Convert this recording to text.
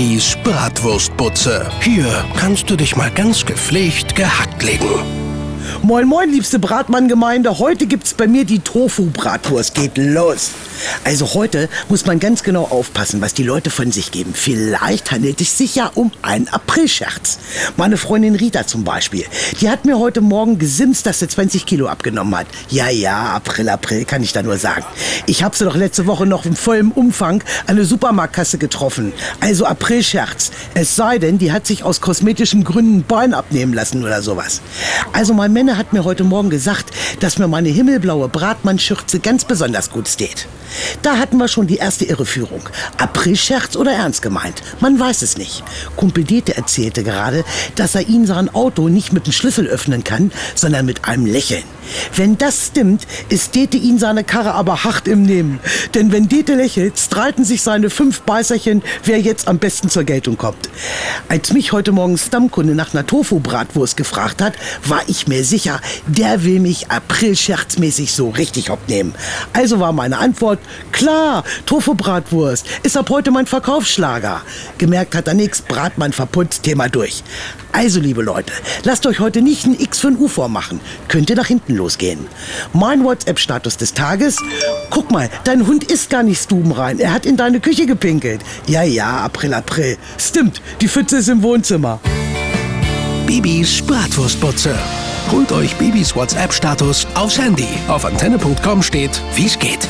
Bibis Bratwurstbutze. Hier kannst du dich mal ganz gepflegt gehackt legen. Moin moin, liebste Bratmann-Gemeinde. Heute gibt's bei mir die Tofu-Bratwurst. Geht los. Also heute muss man ganz genau aufpassen, was die Leute von sich geben. Vielleicht handelt es sich ja um einen Aprilscherz. Meine Freundin Rita zum Beispiel, die hat mir heute Morgen gesimst, dass sie 20 Kilo abgenommen hat. Ja, ja, April, April, kann ich da nur sagen. Ich habe sie doch letzte Woche noch im vollen Umfang an der Supermarktkasse getroffen. Also Aprilscherz. Es sei denn, die hat sich aus kosmetischen Gründen Bein abnehmen lassen oder sowas. Also mein Männer hat mir heute Morgen gesagt, dass mir meine himmelblaue Bratmannschürze ganz besonders gut steht. Da hatten wir schon die erste Irreführung. Aprilscherz oder ernst gemeint? Man weiß es nicht. Kumpel Dete erzählte gerade, dass er ihn sein Auto nicht mit dem Schlüssel öffnen kann, sondern mit einem Lächeln. Wenn das stimmt, ist Dete ihn seine Karre aber hart im Nehmen. Denn wenn Dete lächelt, streiten sich seine fünf Beißerchen, wer jetzt am besten zur Geltung kommt. Als mich heute Morgen Stammkunde nach einer Tofu-Bratwurst gefragt hat, war ich mir sicher, der will mich aprilscherzmäßig so richtig abnehmen. Also war meine Antwort, klar, Tofu-Bratwurst ist ab heute mein Verkaufsschlager. Gemerkt hat er nix, Bratmann verputzt, Thema durch. Also, liebe Leute, lasst euch heute nicht ein X für ein U vormachen. Könnte nach hinten losgehen. Mein WhatsApp-Status des Tages. Guck mal, dein Hund ist gar nicht stubenrein. Er hat in deine Küche gepinkelt. Ja, ja, April, April. Stimmt, die Pfütze ist im Wohnzimmer. Bibis Bratwurstbutze. Holt euch Bibis WhatsApp-Status aufs Handy. Auf antenne.com steht, wie's geht.